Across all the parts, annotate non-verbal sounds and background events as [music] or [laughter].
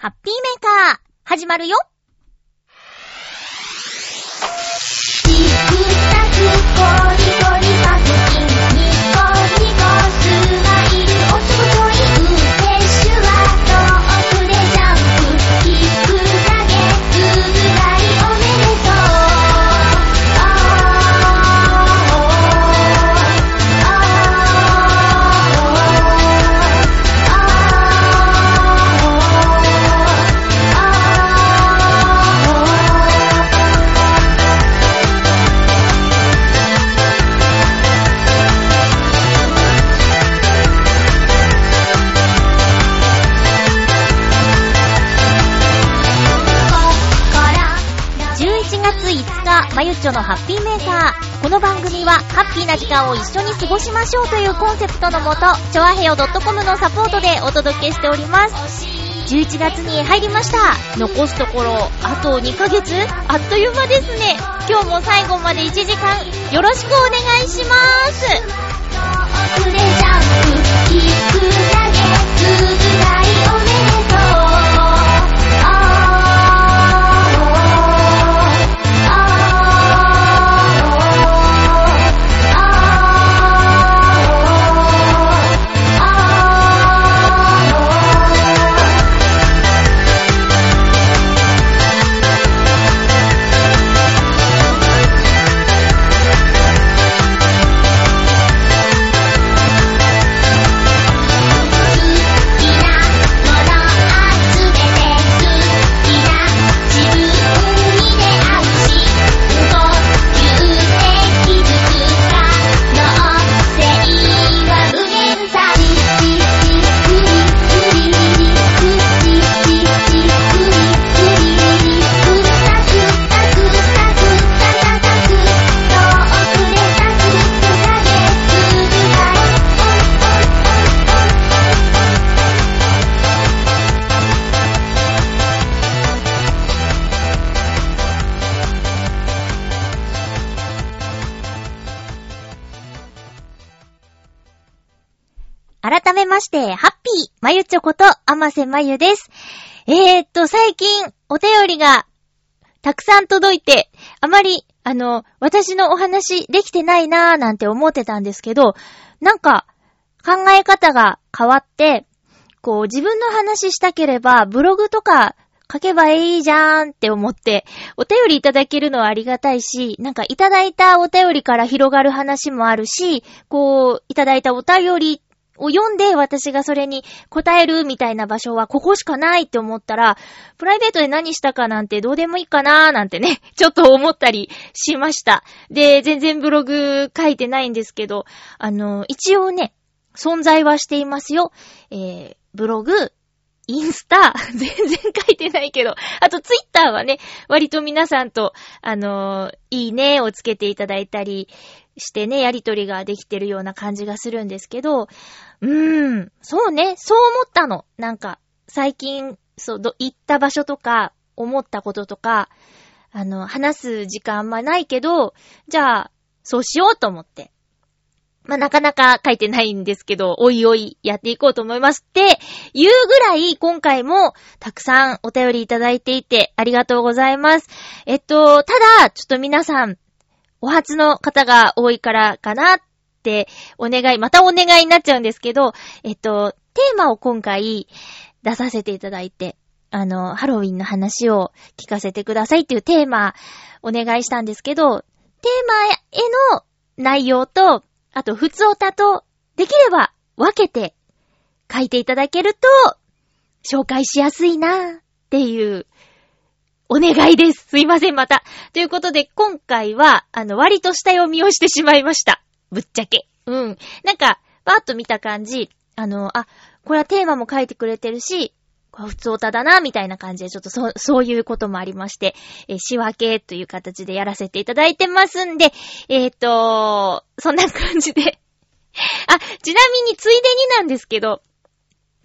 ハッピーメーカー、始まるよ。日、まゆっちょのハッピーメーカー。この番組は、ハッピーな時間を一緒に過ごしましょうというコンセプトのもと、ちょあへよ .com のサポートでお届けしております。11月に入りました。残すところ、あと2ヶ月？あっという間ですね。今日も最後まで1時間、よろしくお願いします。ょこと、あませまゆです。えー、っと、最近、お便りが、たくさん届いて、あまり、あの、私のお話できてないなーなんて思ってたんですけど、なんか、考え方が変わって、こう、自分の話したければ、ブログとか書けばいいじゃーんって思って、お便りいただけるのはありがたいし、なんかいただいたお便りから広がる話もあるし、こう、いただいたお便りを読んで私がそれに答えるみたいな場所はここしかないって思ったら、プライベートで何したかなんてどうでもいいかなーなんてね、[laughs] ちょっと思ったりしました。で、全然ブログ書いてないんですけど、あの、一応ね、存在はしていますよ。えー、ブログ、インスタ、[laughs] 全然書いてないけど、あとツイッターはね、割と皆さんと、あのいいねをつけていただいたりしてね、やりとりができてるような感じがするんですけど、うーん、そうね、そう思ったの。なんか、最近、そう、行った場所とか、思ったこととか、あの、話す時間あんまないけど、じゃあ、そうしようと思って。まあ、なかなか書いてないんですけど、おいおいやっていこうと思いますって、いうぐらい今回もたくさんお便りいただいていてありがとうございます。えっと、ただ、ちょっと皆さん、お初の方が多いからかなっってお願い、またお願いになっちゃうんですけど、えっと、テーマを今回出させていただいて、あの、ハロウィンの話を聞かせてくださいっていうテーマお願いしたんですけど、テーマへの内容と、あと、普通おたと、できれば分けて書いていただけると、紹介しやすいなっていう、お願いです。すいません、また。ということで、今回は、あの、割と下読みをしてしまいました。ぶっちゃけ。うん。なんか、バーっと見た感じ、あの、あ、これはテーマも書いてくれてるし、これ普通歌だな、みたいな感じで、ちょっとそ、そういうこともありまして、えー仕分けという形でやらせていただいてますんで、えっ、と、そんな感じで。[laughs] あ、ちなみについでになんですけど、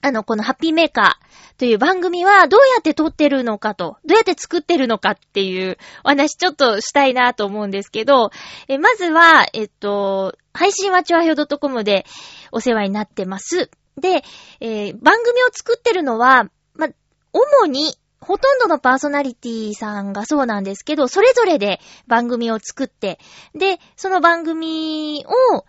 あの、このハッピーメーカーという番組はどうやって撮ってるのかと、どうやって作ってるのかっていうお話ちょっとしたいなと思うんですけど、えまずは、えっと、配信はちょあひょ .com でお世話になってます。で、えー番組を作ってるのは、ま、主に、ほとんどのパーソナリティさんがそうなんですけど、それぞれで番組を作って、で、その番組を、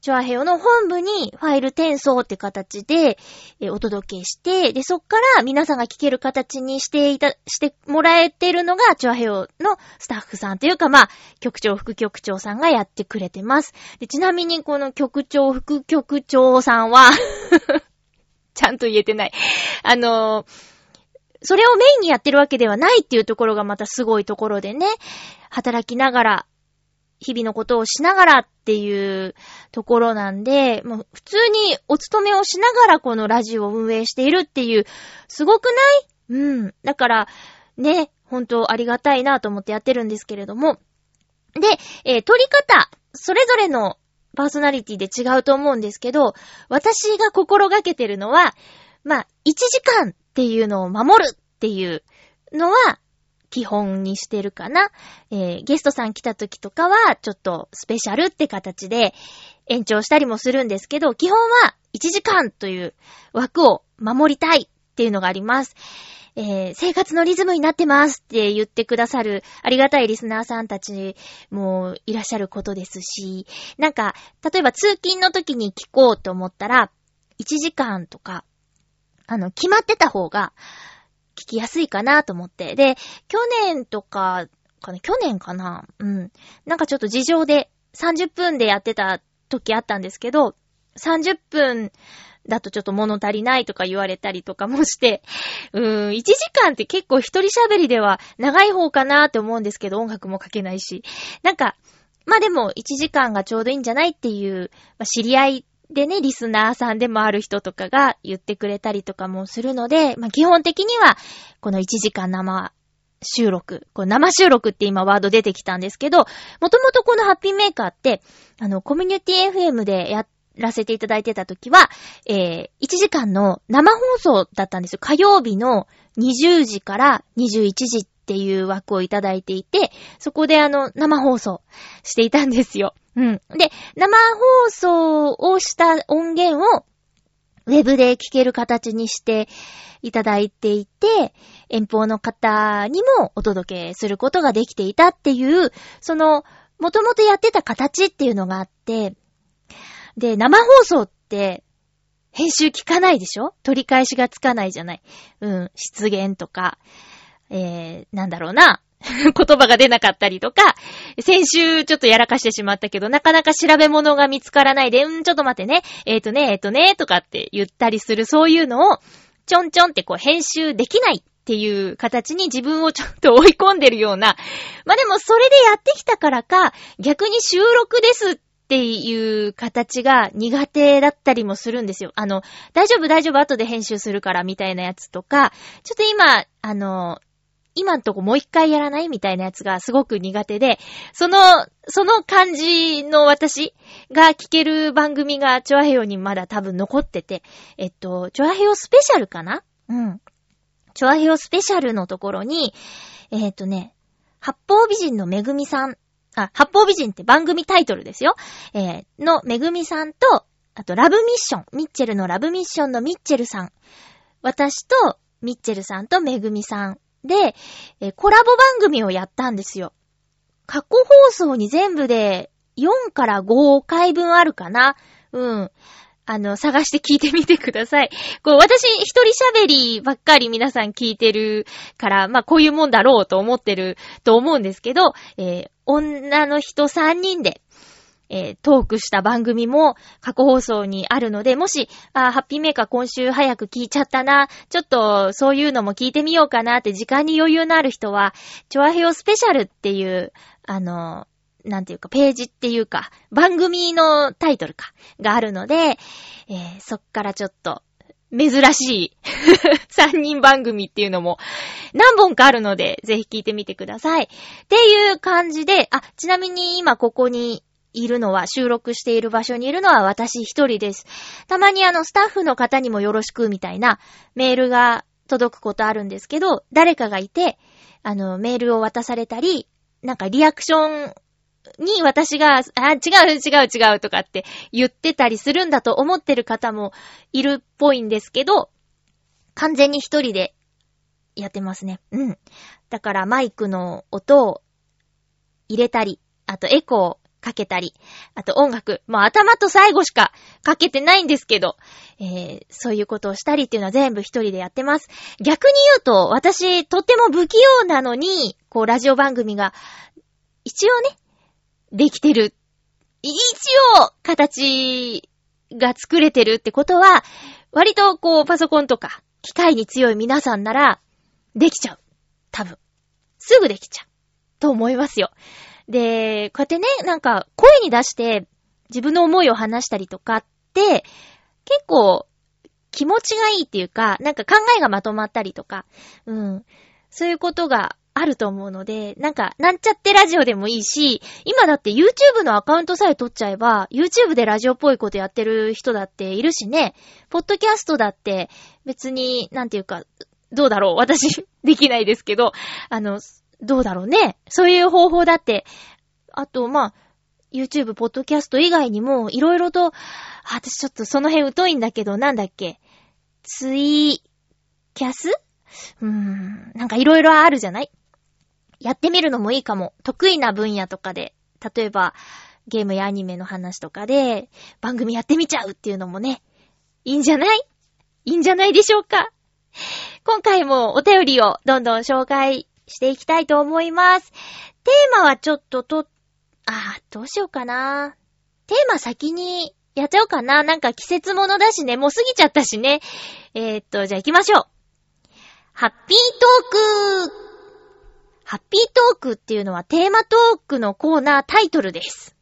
チョアヘヨの本部にファイル転送って形で、えお届けして、で、そっから皆さんが聞ける形にしていた、してもらえてるのが、チョアヘヨのスタッフさんというか、まあ、局長、副局長さんがやってくれてます。で、ちなみにこの局長、副局長さんは、[laughs] ちゃんと言えてない。あのーそれをメインにやってるわけではないっていうところがまたすごいところでね、働きながら、日々のことをしながらっていうところなんで、もう普通にお勤めをしながらこのラジオを運営しているっていう、すごくない？うん。だから、ね、本当ありがたいなと思ってやってるんですけれども。で、えー撮り方、それぞれのパーソナリティで違うと思うんですけど、私が心がけてるのは、まあ、1時間っていうのを守るっていうのは、基本にしてるかな。えーゲストさん来た時とかは、ちょっとスペシャルって形で延長したりもするんですけど、基本は1時間という枠を守りたいっていうのがあります。えー生活のリズムになってますって言ってくださるありがたいリスナーさんたちもいらっしゃることですし、なんか、例えば通勤の時に聞こうと思ったら、1時間とか、あの、決まってた方が聞きやすいかなと思って。で、去年とか、かな？去年かな？うん。なんかちょっと事情で30分でやってた時あったんですけど、30分だとちょっと物足りないとか言われたりとかもして、うーん、1時間って結構一人喋りでは長い方かなって思うんですけど、音楽もかけないし。なんか、まあでも1時間がちょうどいいんじゃないっていう、まあ、知り合いでね、リスナーさんでもある人とかが言ってくれたりとかもするので、まあ基本的には、この1時間生収録、こう生収録って今ワード出てきたんですけど、もともとこのハッピーメーカーって、あの、コミュニティ FM でやらせていただいてた時は、えー、1時間の生放送だったんですよ。火曜日の20時から21時っていう枠をいただいていて、そこであの、生放送していたんですよ。うん。で、生放送をした音源を、ウェブで聞ける形にしていただいていて、遠方の方にもお届けすることができていたっていう、その、もともとやってた形っていうのがあって、で、生放送って、編集聞かないでしょ？取り返しがつかないじゃない。うん、失言とか、えー、なんだろうな。[laughs] 言葉が出なかったりとか、先週ちょっとやらかしてしまったけど、なかなか調べ物が見つからないで、うん、ちょっと待ってね、えーとね、えーとね、とかって言ったりする、そういうのを、ちょんちょんってこう編集できないっていう形に自分をちょっと追い込んでるような。まあ、でもそれでやってきたからか、逆に収録ですっていう形が苦手だったりもするんですよ。あの、大丈夫大丈夫後で編集するからみたいなやつとか、ちょっと今、あの、今んとこもう一回やらないみたいなやつがすごく苦手で、その、その感じの私が聞ける番組がチョアヘヨにまだ多分残ってて、えっと、チョアヘヨスペシャルかな？うん。チョアヘヨスペシャルのところに、えっとね、八方美人のめぐみさん、あ、八方美人って番組タイトルですよ。えー、のめぐみさんと、あとラブミッション、ミッチェルのラブミッションのミッチェルさん。私とミッチェルさんとめぐみさんで、えコラボ番組をやったんですよ。過去放送に全部で4から5回分あるかなうん。あの、探して聞いてみてください。こう、私一人喋りばっかり皆さん聞いてるから、まあこういうもんだろうと思ってると思うんですけど、えー女の人3人で、えートークした番組も過去放送にあるので、もし、あハッピーメーカー今週早く聞いちゃったな、ちょっとそういうのも聞いてみようかなって時間に余裕のある人は、チョアヘヨスペシャルっていう、あの、なんていうか、ページっていうか、番組のタイトルか、があるので、えーそっからちょっと、珍しい [laughs] 3人番組っていうのも何本かあるので、ぜひ聞いてみてください。っていう感じで、あ、ちなみに今ここにいるのは、収録している場所にいるのは私一人です。たまにあの、スタッフの方にもよろしくみたいなメールが届くことあるんですけど、誰かがいて、あの、メールを渡されたり、なんかリアクションに私が、あ、違う違う違うとかって言ってたりするんだと思ってる方もいるっぽいんですけど、完全に一人でやってますね。うん。だからマイクの音を入れたり、あとエコーかけたり、あと音楽、まあ頭と最後しかかけてないんですけど、えー、そういうことをしたりっていうのは全部一人でやってます。逆に言うと、私とっても不器用なのに、こうラジオ番組が、一応ね、できてる。一応、形が作れてるってことは、割とこうパソコンとか機械に強い皆さんなら、できちゃう。多分。すぐできちゃう。と思いますよ。で、こうやってね、なんか声に出して自分の思いを話したりとかって、結構気持ちがいいっていうか、なんか考えがまとまったりとか、うん。そういうことがあると思うので、なんか、なんちゃってラジオでもいいし、今だって YouTube のアカウントさえ取っちゃえば、YouTube でラジオっぽいことやってる人だっているしね、ポッドキャストだって別に、なんていうか、どうだろう私、できないですけど、あの、どうだろうね。そういう方法だって、あと、まあ、YouTube、ポッドキャスト以外にも、いろいろと、私ちょっとその辺疎いんだけど、なんだっけ。ツイキャス？うーん、なんかいろいろあるじゃない？やってみるのもいいかも。得意な分野とかで、例えば、ゲームやアニメの話とかで、番組やってみちゃうっていうのもね、いいんじゃない？いいんじゃないでしょうか。今回もお便りをどんどん紹介していきたいと思います。テーマはちょっとと、あー、どうしようかな。テーマ先にやっちゃおうかな。なんか季節物だしね、もう過ぎちゃったしね。えー、っと、じゃあ行きましょう。ハッピートークハッピートークっていうのはテーマトークのコーナータイトルです。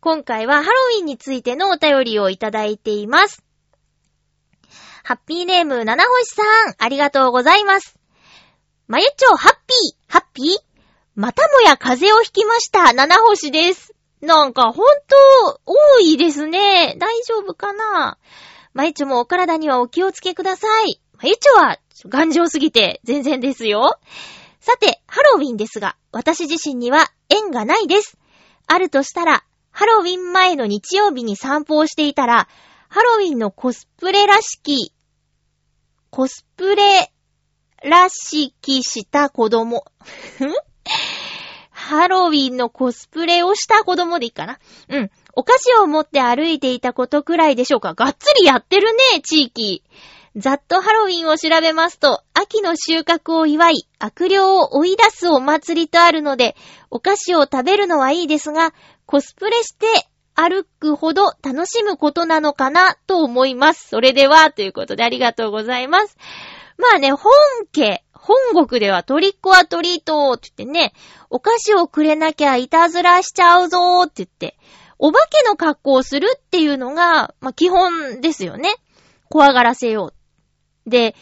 今回はハロウィンについてのお便りをいただいています。ハッピーネーム、七星さん、ありがとうございます。まゆちょ、ハッピー、ハッピー？またもや風邪をひきました、七星です。なんか、ほんと、多いですね。大丈夫かな？まゆちょもお体にはお気をつけください。まゆちょは、頑丈すぎて、全然ですよ。さて、ハロウィンですが、私自身には縁がないです。あるとしたら、ハロウィン前の日曜日に散歩をしていたら、ハロウィンのコスプレらしき、コスプレらしきした子供。[laughs] ハロウィンのコスプレをした子供でいいかなうん。お菓子を持って歩いていたことくらいでしょうか。がっつりやってるね、地域。ざっとハロウィンを調べますと、秋の収穫を祝い、悪霊を追い出すお祭りとあるので、お菓子を食べるのはいいですが、コスプレして歩くほど楽しむことなのかなと思います。それでは、ということでありがとうございます。まあね、本家、本国ではトリックアトリートって言ってね、お菓子をくれなきゃいたずらしちゃうぞーって言って、お化けの格好をするっていうのが、まあ基本ですよね。怖がらせよう。で、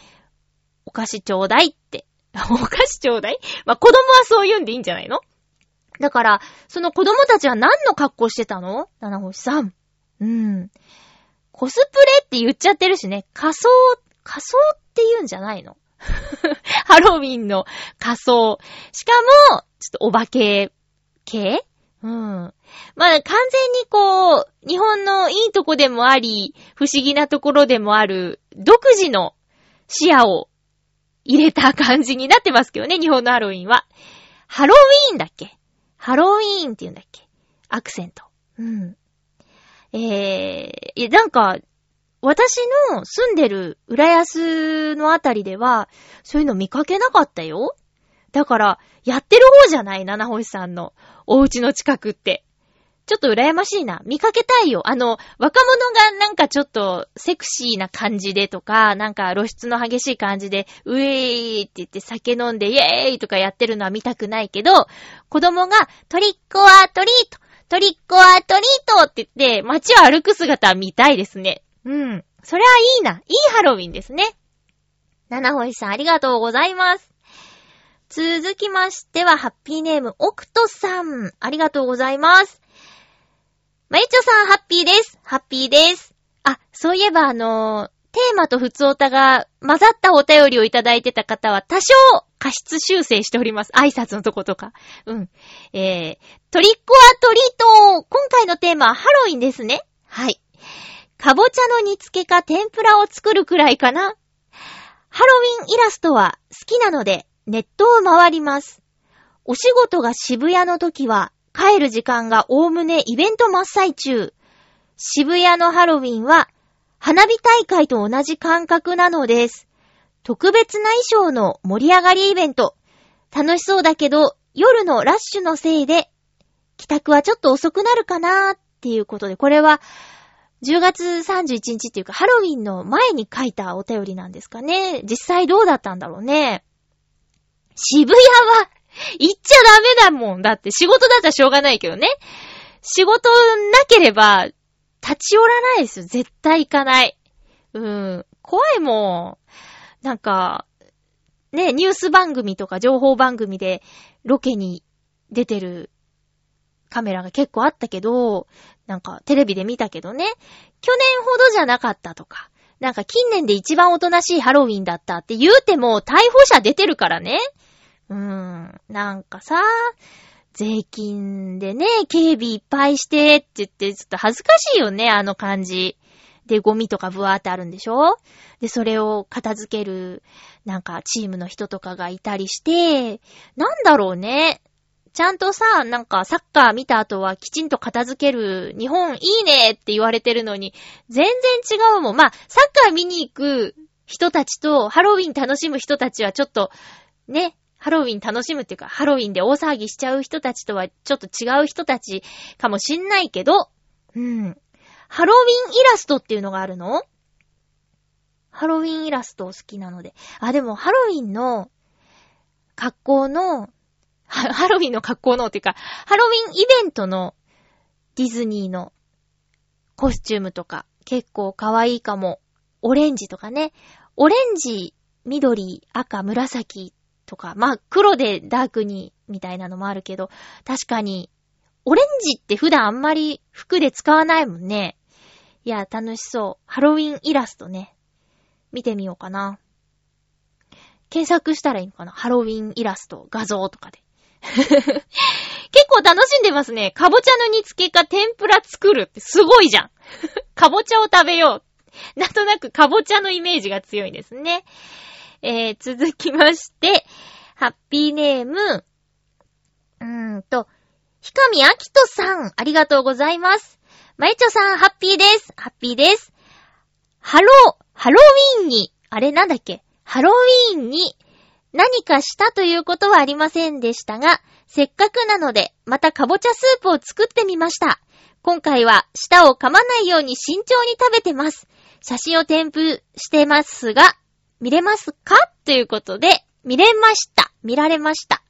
お菓子ちょうだいって。[laughs] お菓子ちょうだい？まあ子供はそう言うんでいいんじゃないの？だから、その子供たちは何の格好してたの？七星さん。うん。コスプレって言っちゃってるしね。仮装、仮装って言うんじゃないの？[laughs] ハロウィンの仮装。しかも、ちょっとお化け系？うん。まあ、完全にこう、日本のいいとこでもあり、不思議なところでもある、独自の視野を入れた感じになってますけどね、日本のハロウィンは。ハロウィーンだっけ？ハロウィーンって言うんだっけ？アクセント。うん。えー、いや、なんか、私の住んでる浦安のあたりでは、そういうの見かけなかったよ。だから、やってる方じゃない七星さんのお家の近くって。ちょっと羨ましいな。見かけたいよ。あの、若者がなんかちょっとセクシーな感じでとか、なんか露出の激しい感じで、ウェーイって言って酒飲んでイエーイとかやってるのは見たくないけど、子供がトリックアトリート、トリックアトリートって言って街を歩く姿は見たいですね。うん。それはいいな。いいハロウィンですね。七星さんありがとうございます。続きましては、ハッピーネーム、オクトさん。ありがとうございます。まゆちょさん、ハッピーです。ハッピーです。あ、そういえばあのーテーマと普通オタが混ざったお便りをいただいてた方は多少過失修正しております。挨拶のとことか。うん。えー、トリックアトリート今回のテーマはハロウィンですね。はい。かぼちゃの煮付けか天ぷらを作るくらいかな。ハロウィンイラストは好きなのでネットを回ります。お仕事が渋谷の時は帰る時間がおおむねイベント真っ最中。渋谷のハロウィンは花火大会と同じ感覚なのです。特別な衣装の盛り上がりイベント。楽しそうだけど夜のラッシュのせいで帰宅はちょっと遅くなるかなーっていうことで、これは10月31日っていうか、ハロウィンの前に書いたお便りなんですかね。実際どうだったんだろうね。渋谷は、行っちゃダメだもん。だって仕事だったらしょうがないけどね。仕事なければ、立ち寄らないですよ。絶対行かない。うん。怖いもん。なんか、ね、ニュース番組とか情報番組でロケに出てるカメラが結構あったけど、なんかテレビで見たけどね、去年ほどじゃなかったとか、なんか近年で一番おとなしいハロウィンだったって言うても逮捕者出てるからね。うーん、なんかさ、税金でね、警備いっぱいしてって言って、ちょっと恥ずかしいよね、あの感じ。で、ゴミとかブワーってあるんでしょ？で、それを片付ける、なんかチームの人とかがいたりして、なんだろうね。ちゃんとさ、なんかサッカー見た後はきちんと片付ける日本いいねって言われてるのに、全然違うもん。まあ、サッカー見に行く人たちとハロウィン楽しむ人たちはちょっと、ね、ハロウィン楽しむっていうか、ハロウィンで大騒ぎしちゃう人たちとはちょっと違う人たちかもしんないけど、うん。ハロウィンイラストっていうのがあるの？ハロウィンイラスト好きなので。あ、でもハロウィンの格好の、[laughs] ハロウィンの格好のっていうか、ハロウィンイベントのディズニーのコスチュームとか結構可愛いかも。オレンジとかね。オレンジ、緑、赤、紫とか、まあ黒でダークにみたいなのもあるけど、確かに、オレンジって普段あんまり服で使わないもんね。いや、楽しそう。ハロウィンイラストね。見てみようかな。検索したらいいのかな？ハロウィンイラスト、画像とかで。[laughs] 結構楽しんでますね。かぼちゃの煮付けか天ぷら作るってすごいじゃん。かぼちゃを食べよう。なんとなくかぼちゃのイメージが強いですね。えー、続きまして、ハッピーネーム、うーんと、ひかみあきとさん、ありがとうございます。まゆちょさん、ハッピーです。ハッピーです。ハロー、ハロウィーンに、あれなんだっけ？ハロウィーンに何かしたということはありませんでしたが、せっかくなので、またかぼちゃスープを作ってみました。今回は舌を噛まないように慎重に食べてます。写真を添付してますが、見れますか？ということで、見れました。見られました。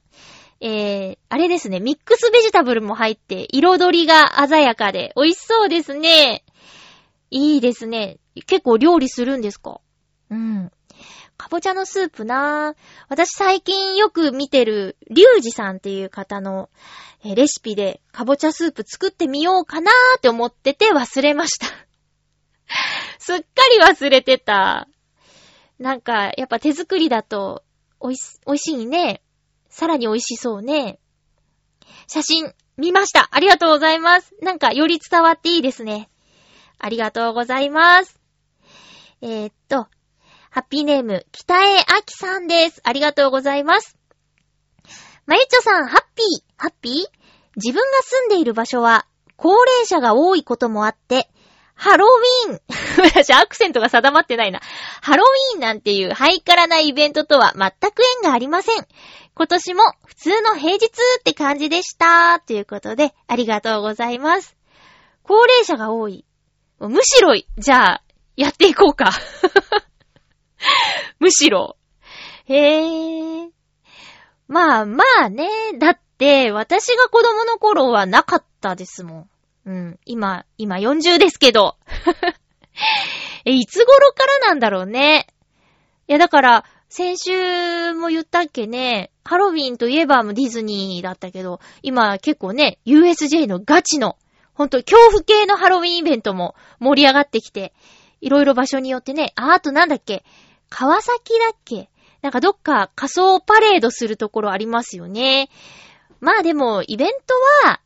えー、あれですね、ミックスベジタブルも入って、彩りが鮮やかで、美味しそうですね。いいですね。結構料理するんですか？うん。かぼちゃのスープなぁ。私最近よく見てる、リュウジさんっていう方の、レシピで、かぼちゃスープ作ってみようかなーって思ってて忘れました。[laughs] すっかり忘れてた。なんか、やっぱ手作りだと、おいし、美味しいね。さらに美味しそうね。写真、見ました。ありがとうございます。なんか、より伝わっていいですね。ありがとうございます。えー、っと、ハッピーネーム、北江あきさんです。ありがとうございます。まゆちょさん、ハッピー、ハッピー？自分が住んでいる場所は、高齢者が多いこともあって、ハロウィーン [laughs] 私、アクセントが定まってないな。ハロウィーンなんていうハイカラなイベントとは全く縁がありません。今年も普通の平日って感じでした。ということで、ありがとうございます。高齢者が多い。むしろ、じゃあ、やっていこうか。[laughs] [laughs] むしろ。へー。まあまあね。だって、私が子供の頃はなかったですもん。うん。今、今40ですけど。え、[laughs] いつ頃からなんだろうね。いや、だから、先週も言ったっけね、ハロウィンといえばもうディズニーだったけど、今結構ね、USJ のガチの、ほんと恐怖系のハロウィンイベントも盛り上がってきて、いろいろ場所によってね、あ、あとなんだっけ、川崎だっけ？なんかどっか仮装パレードするところありますよね。まあでも、イベントは、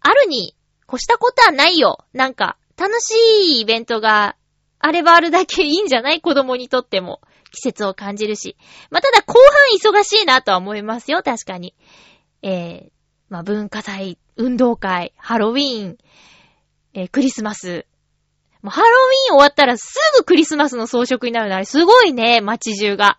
あるに越したことはないよ。なんか、楽しいイベントがあればあるだけいいんじゃない？子供にとっても。季節を感じるし。まあ、ただ後半忙しいなとは思いますよ、確かに。えー、まあ、文化祭、運動会、ハロウィーン、えー、クリスマス。ハロウィン終わったらすぐクリスマスの装飾になるのあれすごいね、街中が。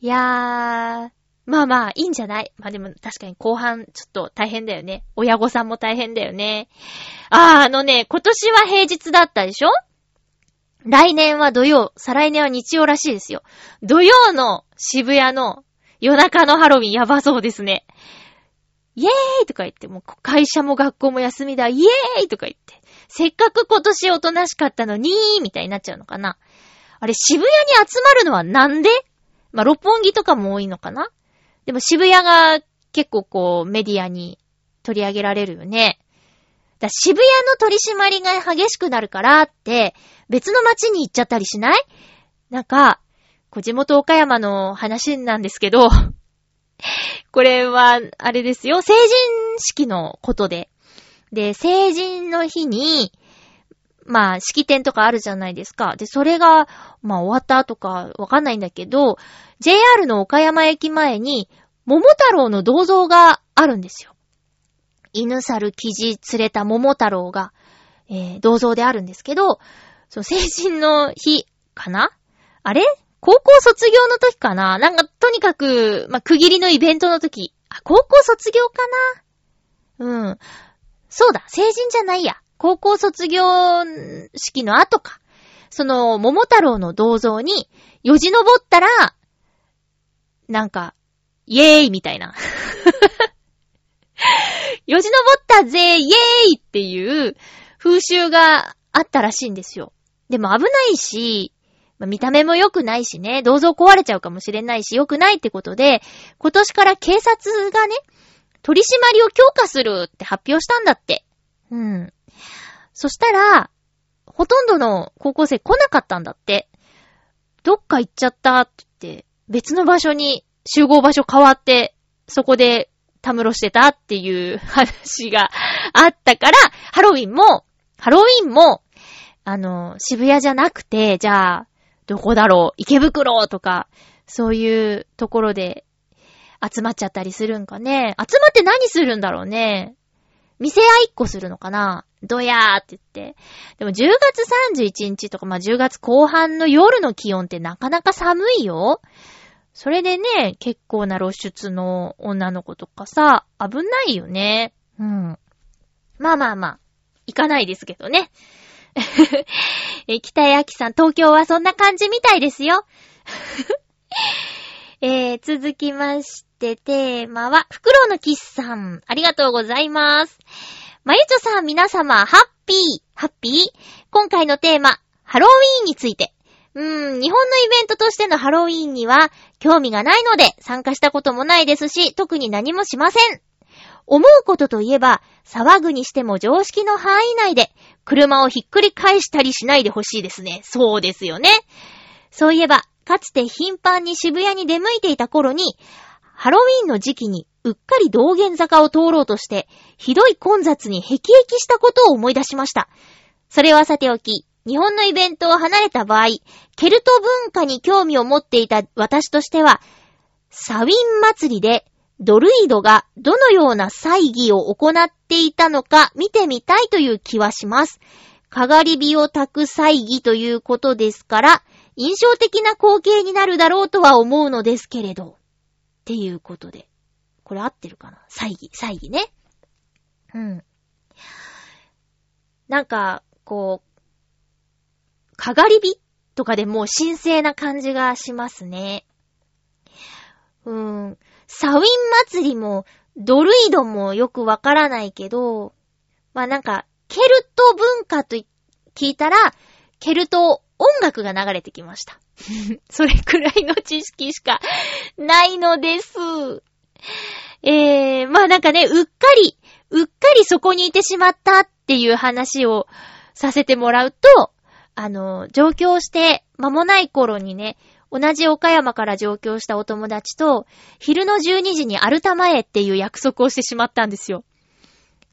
いやー、まあまあ、いいんじゃない？まあでも確かに後半ちょっと大変だよね。親御さんも大変だよね。あー、あのね、今年は平日だったでしょ？来年は土曜、再来年は日曜らしいですよ。土曜の渋谷の夜中のハロウィンやばそうですね。イエーイとか言って、もう会社も学校も休みだ、イエーイとか言って。せっかく今年おとなしかったのにみたいになっちゃうのかな。あれ、渋谷に集まるのはなんで？まあ、六本木とかも多いのかな？でも渋谷が結構こう、メディアに取り上げられるよね。だ渋谷の取り締まりが激しくなるからって、別の街に行っちゃったりしない？なんか、こ地元岡山の話なんですけど、これは、あれですよ、成人式のことで。で、成人の日に、まあ、式典とかあるじゃないですか。で、それが、まあ、終わったとかわかんないんだけど、JR の岡山駅前に、桃太郎の銅像があるんですよ。犬猿生地連れた桃太郎が、えー、銅像であるんですけど、そう、成人の日かな？あれ？高校卒業の時かな？なんか、とにかく、まあ、区切りのイベントの時。あ、高校卒業かな？うん。そうだ、成人じゃないや。高校卒業式の後か。その、桃太郎の銅像に、よじ登ったら、なんか、イエーイみたいな。[laughs] よじ登ったぜイエーイっていう風習があったらしいんですよ。でも危ないし、まあ、見た目も良くないしね、銅像壊れちゃうかもしれないし、良くないってことで、今年から警察がね、取り締まりを強化するって発表したんだって。うん。そしたら、ほとんどの高校生来なかったんだって。どっか行っちゃったってって、別の場所に集合場所変わって、そこでたむろしてたっていう [laughs] 話があったから、ハロウィンも、ハロウィンも、あの、渋谷じゃなくて、じゃあ、どこだろう池袋とか、そういうところで集まっちゃったりするんかね。集まって何するんだろうね。店合いっこするのかなどやーって言って。でも10月31日とか、まあ、10月後半の夜の気温ってなかなか寒いよ。それでね、結構な露出の女の子とかさ、危ないよね。うん。まあまあまあ、行かないですけどね。[laughs] え、北谷明さん、東京はそんな感じみたいですよ。[laughs] えー、続きまして、テーマは、フクロウのキスさん。ありがとうございます。まゆちょさん、皆様、ハッピー、ハッピー？今回のテーマ、ハロウィーンについて。うーん、日本のイベントとしてのハロウィーンには、興味がないので、参加したこともないですし、特に何もしません。思うことといえば、騒ぐにしても常識の範囲内で、車をひっくり返したりしないでほしいですね。そうですよね。そういえば、かつて頻繁に渋谷に出向いていた頃に、ハロウィンの時期にうっかり道玄坂を通ろうとして、ひどい混雑に辟易したことを思い出しました。それはさておき、日本のイベントを離れた場合、ケルト文化に興味を持っていた私としては、サウィン祭りでドルイドがどのような祭儀を行っていたのか見てみたいという気はします。かがり火を焚く祭儀ということですから、印象的な光景になるだろうとは思うのですけれど。っていうことで。これ合ってるかな？祭儀、祭儀ね。うん。なんか、こう、かがり火とかでもう神聖な感じがしますね。うーん。サウィン祭りも、ドルイドもよくわからないけど、まあなんか、ケルト文化と聞いたら、ケルト音楽が流れてきました。[laughs] それくらいの知識しかないのです。えー、まあなんかね、うっかり、うっかりそこにいてしまったっていう話をさせてもらうと、あの、上京して間もない頃にね、同じ岡山から上京したお友達と、昼の12時にアルタ前っていう約束をしてしまったんですよ。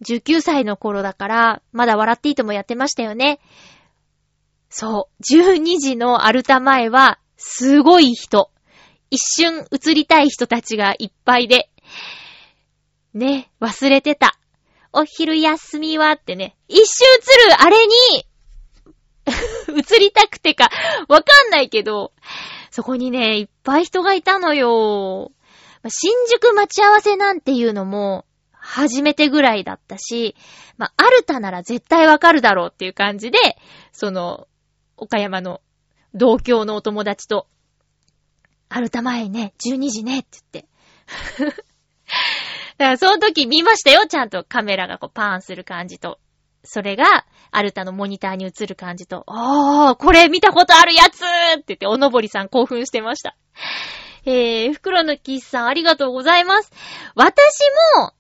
19歳の頃だから、まだ笑っていいともやってましたよね。そう。12時のアルタ前は、すごい人。一瞬映りたい人たちがいっぱいで。ね、忘れてた。お昼休みはってね、一瞬映るあれに、[laughs] 映りたくてか、わかんないけど、そこにね、いっぱい人がいたのよ。新宿待ち合わせなんていうのも、初めてぐらいだったし、まあ、アルタなら絶対わかるだろうっていう感じで、その、岡山の同郷のお友達と、アルタ前ね、12時ねって言って。[laughs] だからその時見ましたよ、ちゃんとカメラがこうパーンする感じと。それが、アルタのモニターに映る感じと、あー、これ見たことあるやつって言って、おのぼりさん興奮してました。えー、袋のキスさんありがとうございます。私も、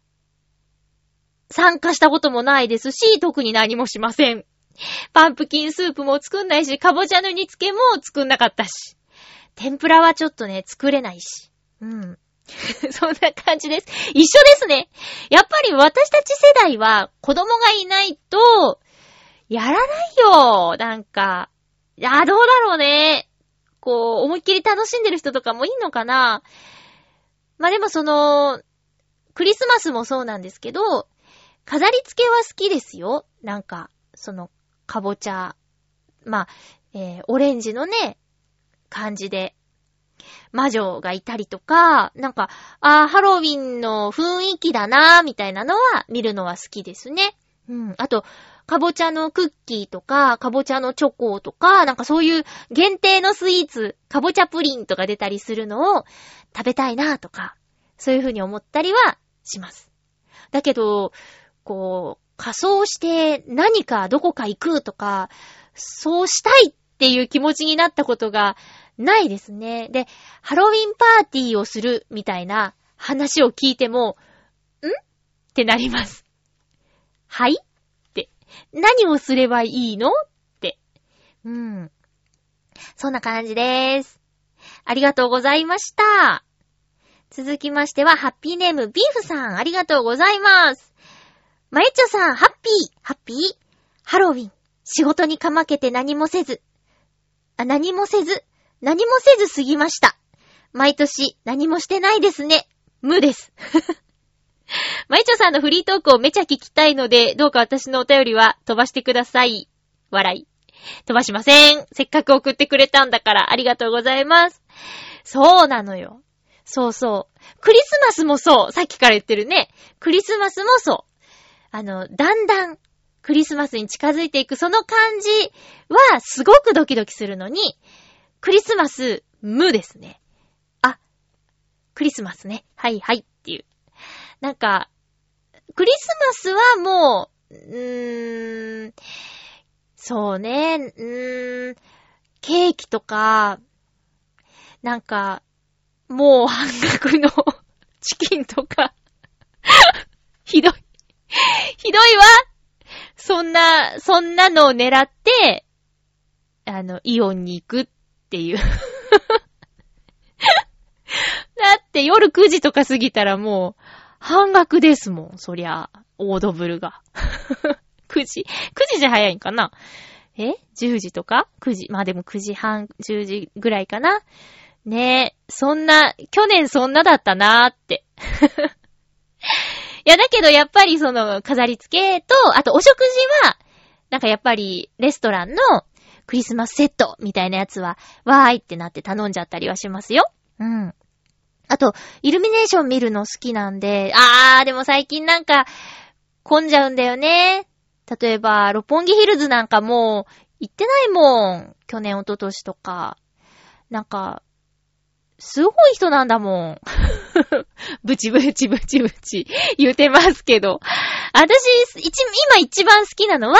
参加したこともないですし、特に何もしません。パンプキンスープも作んないし、かぼちゃの煮付けも作んなかったし。天ぷらはちょっとね、作れないし。うん。[laughs] そんな感じです。一緒ですね。やっぱり私たち世代は子供がいないと、やらないよ。なんか。いや、どうだろうね。こう、思いっきり楽しんでる人とかもいいのかなまあ、でもその、クリスマスもそうなんですけど、飾り付けは好きですよ。なんか、その、かぼちゃ。まあ、えー、オレンジのね、感じで、魔女がいたりとか、なんか、あ、ハロウィンの雰囲気だなー、みたいなのは見るのは好きですね。うん。あと、かぼちゃのクッキーとか、かぼちゃのチョコとか、なんかそういう限定のスイーツ、かぼちゃプリンとか出たりするのを食べたいなとか、そういうふうに思ったりはします。だけど、こう、仮装して何かどこか行くとか、そうしたいっていう気持ちになったことがないですね。で、ハロウィンパーティーをするみたいな話を聞いても、ん？ってなります。はい？って何をすればいいの？って。うん。そんな感じでーす。ありがとうございました。続きましては、ハッピーネームビーフさん、ありがとうございます。まゆちょさん、ハッピー、ハッピー？ハロウィン、仕事にかまけて何もせず。あ、何もせず、何もせず過ぎました。毎年何もしてないですね。無です。[laughs] まいちょさんのフリートークをめちゃ聞きたいので、どうか私のお便りは飛ばしてください。笑い。飛ばしません。せっかく送ってくれたんだからありがとうございます。そうなのよ。そうそう。クリスマスもそう。さっきから言ってるね。クリスマスもそう。あの、だんだんクリスマスに近づいていくその感じはすごくドキドキするのに、クリスマス無ですね。あ、クリスマスね。はいはいっていう。なんか、クリスマスはもう、うーん、そうね、うーん、ケーキとか、なんか、もう半額の [laughs] チキンとか [laughs] ひどい [laughs] ひどいわそんな、そんなのを狙って、あの、イオンに行くっていう [laughs] だって夜9時とか過ぎたらもう、半額ですもん、そりゃ、オードブルが。[laughs] 9時 ?9 時じゃ早いんかな？え ?10 時とか ?9 時。まあでも9時半、10時ぐらいかな？ねえ、そんな、去年そんなだったなーって。いや、だけどやっぱりその飾り付けと、あとお食事は、なんかやっぱりレストランのクリスマスセットみたいなやつは、わーいってなって頼んじゃったりはしますよ。うん。あと、イルミネーション見るの好きなんで、あー、でも最近なんか、混んじゃうんだよね。例えば、六本木ヒルズなんかもう、行ってないもん。去年、一昨年とか。なんか、すごい人なんだもん。[laughs] ブチブチブチブチ言うてますけど。私、今一番好きなのは、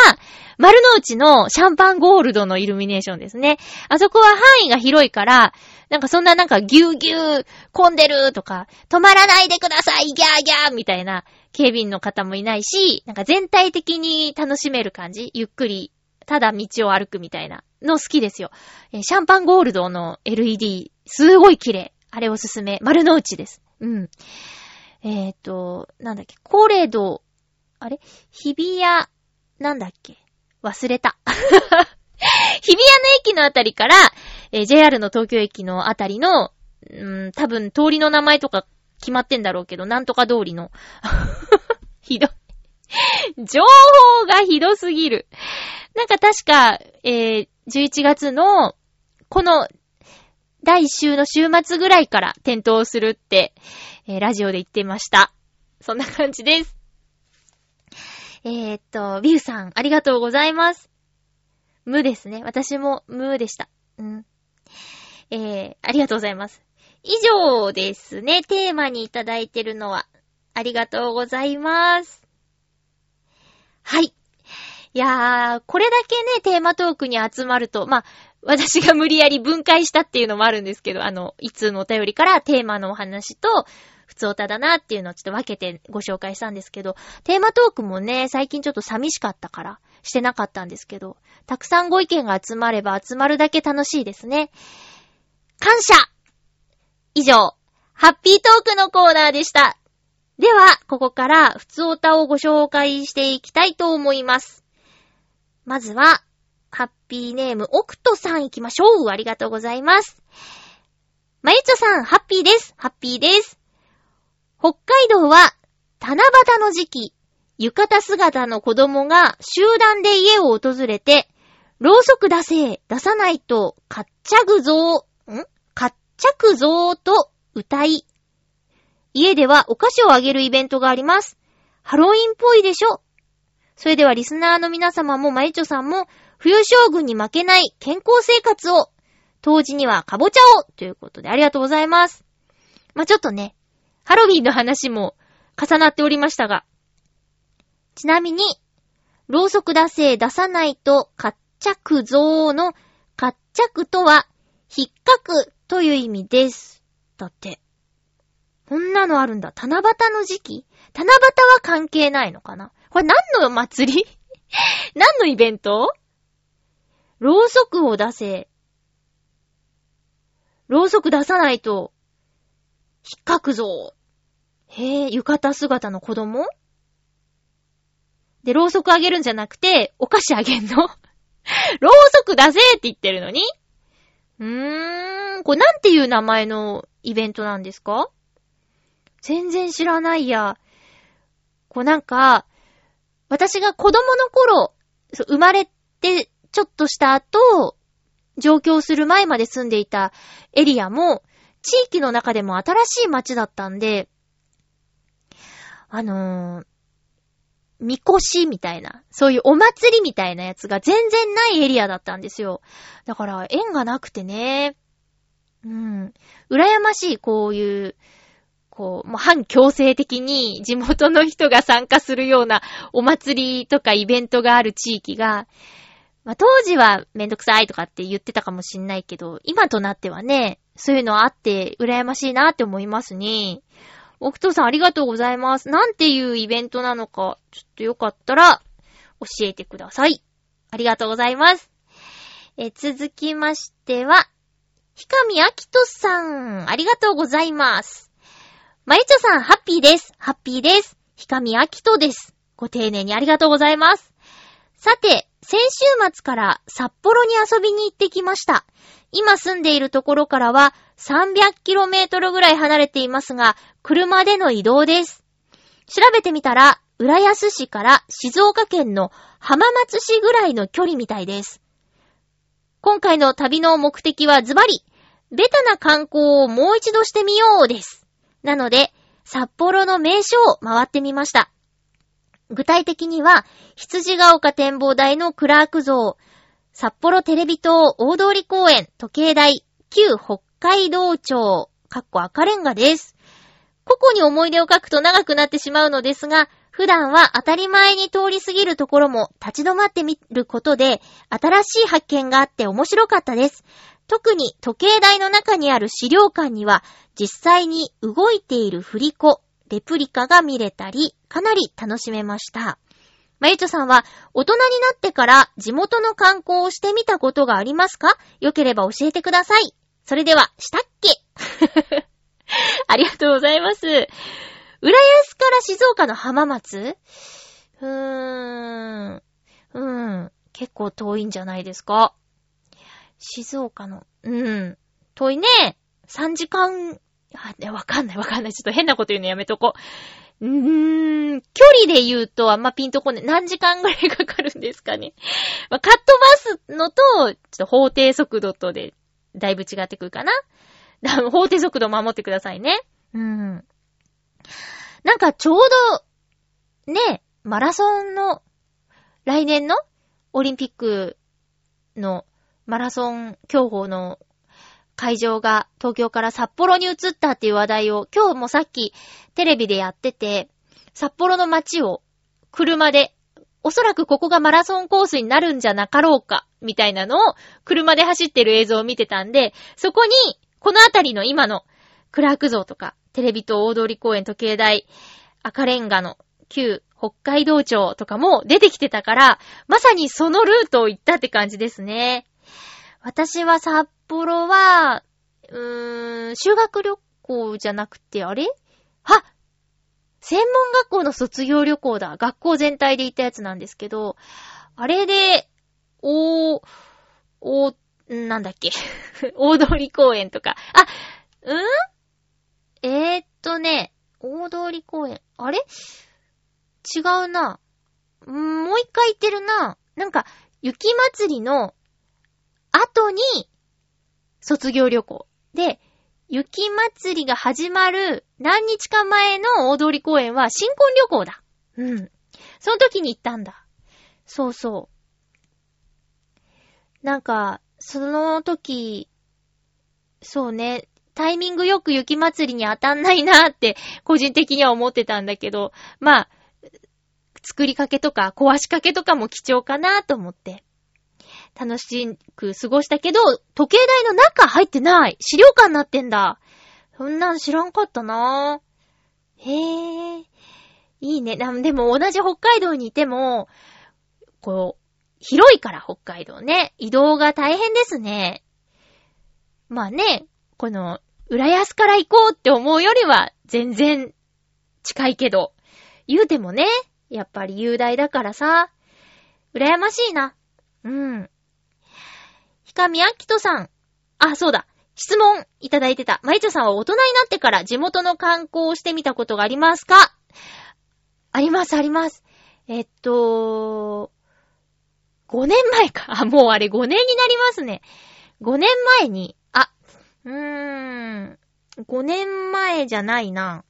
丸の内のシャンパンゴールドのイルミネーションですね。あそこは範囲が広いから、なんかそんななんかぎゅうぎゅう混んでるとか、止まらないでくださいギャーギャーみたいな警備員の方もいないし、なんか全体的に楽しめる感じゆっくり、ただ道を歩くみたいなの好きですよ。えー、シャンパンゴールドの LED、すごい綺麗。あれおすすめ。丸の内です。うん。えっ、ー、と、なんだっけ、コレド、あれ？日比谷、なんだっけ？忘れた。[laughs] 日比谷の駅のあたりから、えー JR の東京駅のあたりの、うん、多分通りの名前とか決まってんだろうけど、なんとか通りの。[laughs] ひどい。情報がひどすぎる。なんか確か、えー、11月の、この、第1週の週末ぐらいから点灯するって、えーラジオで言ってました。そんな感じです。えー、っと、ビューさん、ありがとうございます。無ですね。私も無でした。うん。えー、ありがとうございます。以上ですね。テーマにいただいてるのは。ありがとうございます。はい。いやー、これだけね、テーマトークに集まると、まあ、私が無理やり分解したっていうのもあるんですけど、あの、いつのお便りからテーマのお話と、普通歌だなっていうのをちょっと分けてご紹介したんですけど、テーマトークもね、最近ちょっと寂しかったから、してなかったんですけど、たくさんご意見が集まれば集まるだけ楽しいですね。感謝以上、ハッピートークのコーナーでした。では、ここから、普通歌をご紹介していきたいと思います。まずは、ハッピーネーム、オクトさん行きましょう。ありがとうございます。まゆちょさん、ハッピーです。ハッピーです。北海道は、七夕の時期、浴衣姿の子供が集団で家を訪れて、ろうそく出せ、出さないと、かっちゃぐぞー、ん？かっちゃくぞーと歌い、家ではお菓子をあげるイベントがあります。ハロウィンっぽいでしょ？それではリスナーの皆様もまゆちょさんも、冬将軍に負けない健康生活を、当時にはかぼちゃをということでありがとうございます。まあ、ちょっとね、ハロウィンの話も重なっておりましたが、ちなみに、ろうそく出せ出さないと、かっちゃくぞーの、かっちゃくとは、引っかくという意味です。だって。こんなのあるんだ。七夕の時期？七夕は関係ないのかな？これ何の祭り？[laughs] 何のイベント？ろうそくを出せ。ろうそく出さないと、引っかくぞ。へえ、浴衣姿の子供？で、ろうそくあげるんじゃなくて、お菓子あげんの？[laughs] ろうそく出せって言ってるのに？うーん、これなんていう名前のイベントなんですか？全然知らないや。こうなんか、私が子供の頃、生まれてちょっとした後、上京する前まで住んでいたエリアも、地域の中でも新しい街だったんで、あのー、みこしみたいな、そういうお祭りみたいなやつが全然ないエリアだったんですよ。だから縁がなくてね、うん、羨ましいこういう、こう、もう反強制的に地元の人が参加するようなお祭りとかイベントがある地域が、まあ、当時はめんどくさいとかって言ってたかもしんないけど、今となってはね、そういうのあって羨ましいなって思いますね。奥藤さんありがとうございます。なんていうイベントなのか、ちょっとよかったら教えてください。ありがとうございます。え、続きましては、ひかみあきとさん、ありがとうございます。まゆちょさん、ハッピーです。ハッピーです。ひかみあきとです。ご丁寧にありがとうございます。さて、先週末から札幌に遊びに行ってきました。今住んでいるところからは 300km ぐらい離れていますが、車での移動です。調べてみたら、浦安市から静岡県の浜松市ぐらいの距離みたいです。今回の旅の目的はズバリ、ベタな観光をもう一度してみようです。なので、札幌の名所を回ってみました。具体的には、羊ヶ丘展望台のクラーク像、札幌テレビ塔大通公園時計台、旧北海道庁、かっこ赤レンガです。個々に思い出を書くと長くなってしまうのですが、普段は当たり前に通り過ぎるところも立ち止まってみることで、新しい発見があって面白かったです。特に時計台の中にある資料館には、実際に動いている振り子、レプリカが見れたり、かなり楽しめました。まゆちょさんは、大人になってから地元の観光をしてみたことがありますか？よければ教えてください。それでは、したっけ？[laughs] ありがとうございます。浦安から静岡の浜松？うーん。うん。結構遠いんじゃないですか？静岡の、うん。遠いね。3時間、あ、ね、わかんないわかんない。ちょっと変なこと言うのやめとこう。うーん、距離で言うとあんまピンとこね、何時間ぐらいかかるんですかね。まあ、カットバスのと、ちょっと法定速度とで、だいぶ違ってくるかな。法定速度守ってくださいね。うん。なんかちょうど、ね、マラソンの、来年のオリンピックのマラソン競歩の会場が東京から札幌に移ったっていう話題を今日もさっきテレビでやってて、札幌の街を車で、おそらくここがマラソンコースになるんじゃなかろうか、みたいなのを車で走ってる映像を見てたんで、そこにこのあたりの今のクラーク像とか、テレビ塔大通公園時計台、赤レンガの旧北海道庁とかも出てきてたから、まさにそのルートを行ったって感じですね。私は札幌は、うーん、修学旅行じゃなくて、あれ？は専門学校の卒業旅行だ。学校全体で行ったやつなんですけど、あれで、おー、おー、なんだっけ。[laughs] 大通公園とか。あ、うん？えー、っとね、大通公園。あれ？違うな。もう一回言ってるな。なんか、雪祭りの後に、卒業旅行。で、雪祭りが始まる何日か前の大通公園は新婚旅行だ。うん。その時に行ったんだ。そうそう。なんか、その時、そうね、タイミングよく雪祭りに当たんないなって、個人的には思ってたんだけど、まあ、作りかけとか壊しかけとかも貴重かなと思って、楽しく過ごしたけど、時計台の中入ってない資料館になってんだそんなん知らんかったなぁへえ、いいね。でも同じ北海道にいても、こう、広いから北海道ね。移動が大変ですね。まあね、この、浦安から行こうって思うよりは全然近いけど、言うてもね、やっぱり雄大だからさ、羨ましいな。うん。ひかみあきとさん。あ、そうだ。質問いただいてた。まゆちょさんは大人になってから地元の観光をしてみたことがありますか？あります、あります。えっと、5年前か。あ、もうあれ5年になりますね。5年前に、あ、うーん、5年前じゃないな。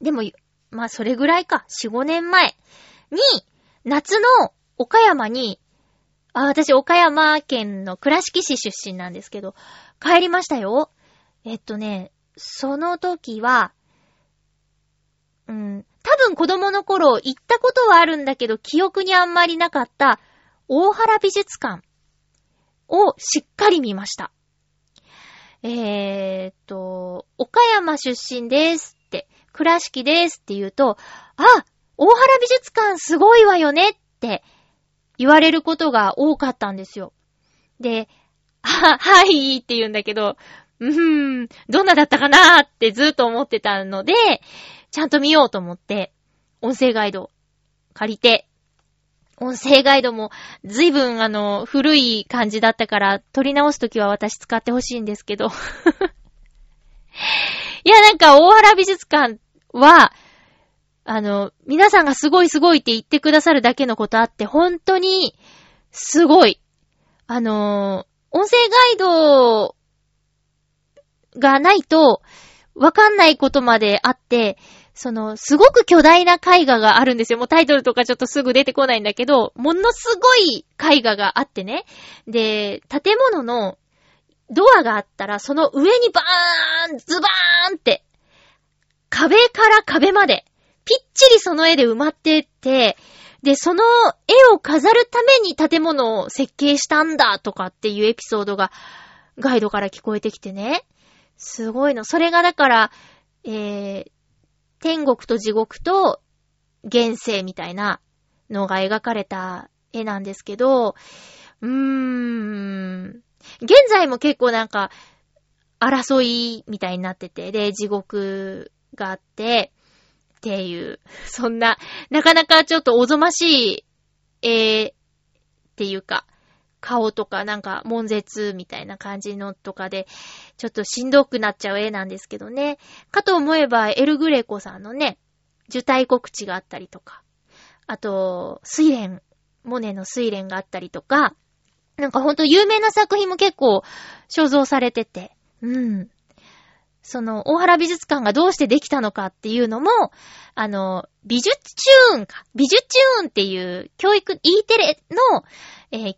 でも、まあ、それぐらいか。4、5年前に、夏の岡山に、あ、私岡山県の倉敷市出身なんですけど、帰りましたよ。えっとね、その時は、うん、多分子供の頃行ったことはあるんだけど、記憶にあんまりなかった大原美術館をしっかり見ました。えーっと、岡山出身ですって、倉敷ですって言うと、あ、大原美術館すごいわよねって言われることが多かったんですよ。で、は、はいって言うんだけど、うーん、どんなだったかなーってずっと思ってたので、ちゃんと見ようと思って、音声ガイド借りて、音声ガイドも随分あの、古い感じだったから、撮り直すときは私使ってほしいんですけど。[laughs] いや、なんか大原美術館は、あの、皆さんがすごいすごいって言ってくださるだけのことあって、本当に、すごい。あの、音声ガイドがないと、わかんないことまであって、その、すごく巨大な絵画があるんですよ。もうタイトルとかちょっとすぐ出てこないんだけど、ものすごい絵画があってね。で、建物のドアがあったら、その上にバーンズバーンって、壁から壁まで、ぴっちりその絵で埋まってって、で、その絵を飾るために建物を設計したんだとかっていうエピソードがガイドから聞こえてきてね。すごいの。それがだから、えー、天国と地獄と現世みたいなのが描かれた絵なんですけど、うーん、現在も結構なんか、争いみたいになってて、で、地獄があって、っていう、そんな、なかなかちょっとおぞましい、えー、っていうか、顔とかなんか、悶絶みたいな感じのとかで、ちょっとしんどくなっちゃう絵なんですけどね。かと思えば、エルグレコさんのね、受胎告知があったりとか、あと、睡蓮、モネの睡蓮があったりとか、なんかほんと有名な作品も結構所蔵されてて、うん。その、大原美術館がどうしてできたのかっていうのも、あの、美術チューンか。美術チューンっていう教育、E テレの、えー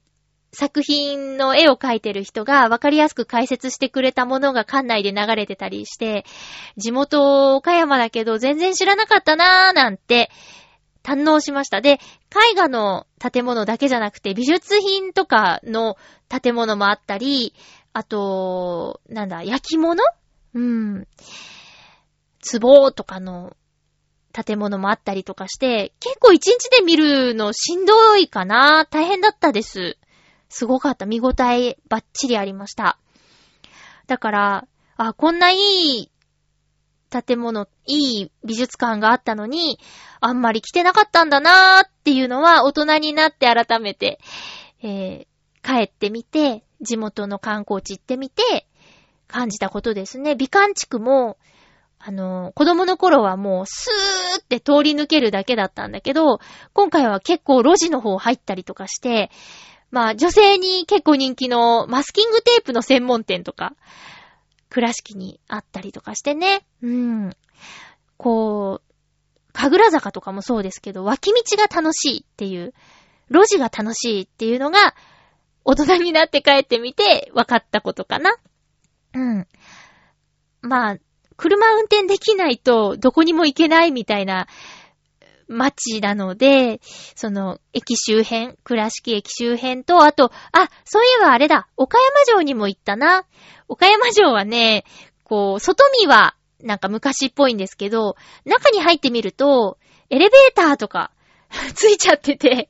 作品の絵を描いてる人が分かりやすく解説してくれたものが館内で流れてたりして、地元岡山だけど全然知らなかったなーなんて堪能しました。で、絵画の建物だけじゃなくて美術品とかの建物もあったり、あと、なんだ、焼き物うん。壺とかの建物もあったりとかして、結構一日で見るのしんどいかな大変だったです。すごかった。見応えバッチリありました。だから、あ、こんないい建物、いい美術館があったのに、あんまり来てなかったんだなーっていうのは大人になって改めて、えー帰ってみて、地元の観光地行ってみて、感じたことですね。美観地区も、あの、子供の頃はもうスーって通り抜けるだけだったんだけど、今回は結構路地の方入ったりとかして、まあ女性に結構人気のマスキングテープの専門店とか、倉敷にあったりとかしてね。うん。こう、神楽坂とかもそうですけど、脇道が楽しいっていう、路地が楽しいっていうのが、大人になって帰ってみて分かったことかな。うん。まあ、車運転できないとどこにも行けないみたいな街なので、その、駅周辺、倉敷駅周辺と、あと、あ、そういえばあれだ、岡山城にも行ったな。岡山城はね、こう、外見はなんか昔っぽいんですけど、中に入ってみると、エレベーターとか [laughs] ついちゃってて、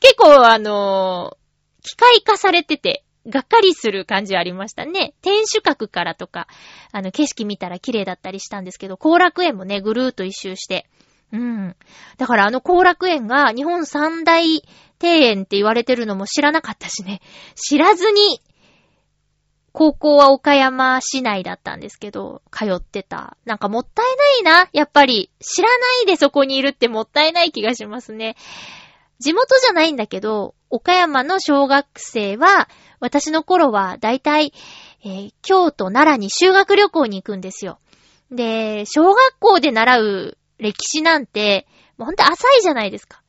結構あのー機械化されてて、がっかりする感じはありましたね。天守閣からとか、あの、景色見たら綺麗だったりしたんですけど、後楽園もね、ぐるーっと一周して。うん。だからあの後楽園が日本三大庭園って言われてるのも知らなかったしね。知らずに、高校は岡山市内だったんですけど、通ってた。なんかもったいないな。やっぱり、知らないでそこにいるってもったいない気がしますね。地元じゃないんだけど、岡山の小学生は、私の頃はだいたい、えー京都、奈良に修学旅行に行くんですよ。で、小学校で習う歴史なんて、ほんと浅いじゃないですか。